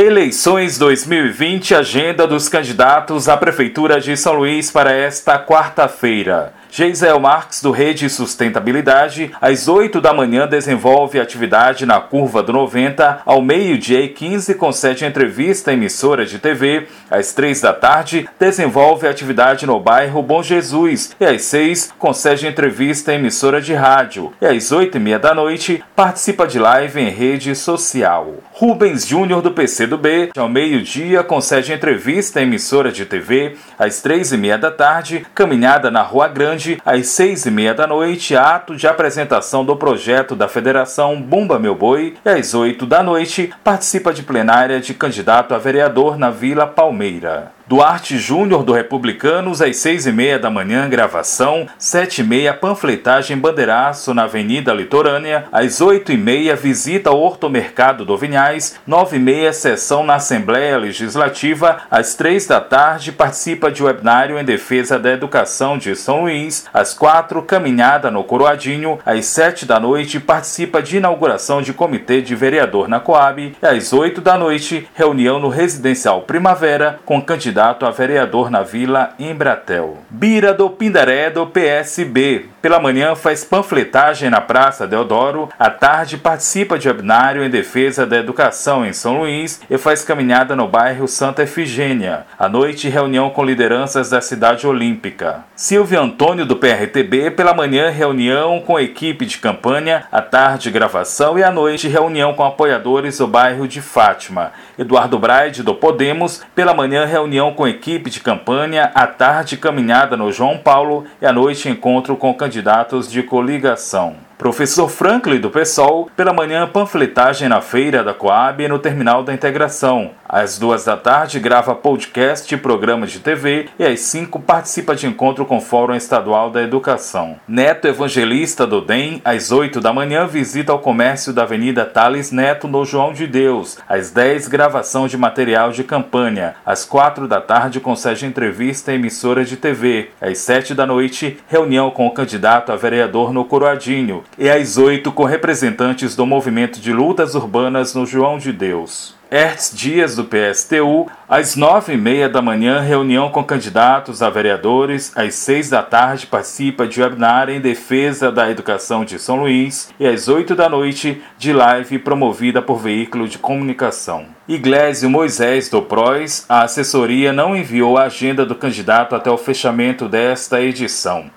Eleições 2020, agenda dos candidatos à Prefeitura de São Luís para esta quarta-feira. Geisel Marques, do Rede Sustentabilidade, às 8 da manhã desenvolve atividade na Curva do 90, ao meio-dia e 15 concede entrevista à emissora de TV, às 3 da tarde desenvolve atividade no bairro Bom Jesus. E às 6 concede entrevista à emissora de rádio. E às 8 e meia da noite participa de live em rede social. Rubens Júnior, do PCdoB, ao meio-dia concede entrevista à emissora de TV, às 3 e meia da tarde, caminhada na Rua Grande Grande, às seis e meia da noite, ato de apresentação do projeto da Federação Bumba Meu Boi e às oito da noite participa de plenária de candidato a vereador na Vila Palmeira. Duarte Júnior do Republicanos, às seis e meia da manhã, gravação, sete e meia, panfletagem bandeiraço na Avenida Litorânea, às oito e meia, visita ao Hortomercado do Vinhais, nove e meia, sessão na Assembleia Legislativa, às três da tarde, participa de webinário em defesa da educação de São Luís, às quatro, caminhada no Coroadinho, às sete da noite, participa de inauguração de comitê de vereador na Coab, e às oito da noite, reunião no Residencial Primavera com candidato candidato a vereador na Vila Embratel. Bira do Pindaré do PSB. Pela manhã faz panfletagem na Praça Deodoro, à tarde participa de webinário em defesa da educação em São Luís e faz caminhada no bairro Santa Efigênia. À noite, reunião com lideranças da cidade olímpica. Silvio Antônio do PRTB, pela manhã reunião com equipe de campanha, à tarde gravação e à noite reunião com apoiadores do bairro de Fátima. Eduardo Braide do Podemos, pela manhã reunião com equipe de campanha, à tarde caminhada no João Paulo e à noite encontro com candidatos de coligação. Professor Franklin do PSOL, pela manhã panfletagem na feira da Coab e no terminal da integração. Às duas da tarde grava podcast e programas de TV e às cinco participa de encontro com o Fórum Estadual da Educação. Neto Evangelista do DEM, às oito da manhã visita ao comércio da Avenida Thales Neto no João de Deus. Às dez gravação de material de campanha. Às quatro da tarde concede entrevista à emissora de TV. Às sete da noite reunião com o candidato a vereador no Coroadinho e às 8 com representantes do movimento de lutas urbanas no João de Deus. Hertz Dias, do PSTU, às nove e meia da manhã, reunião com candidatos a vereadores. Às seis da tarde, participa de webinar em defesa da educação de São Luís. E às oito da noite, de live promovida por veículo de comunicação. Iglesio Moisés do PROS, a assessoria não enviou a agenda do candidato até o fechamento desta edição.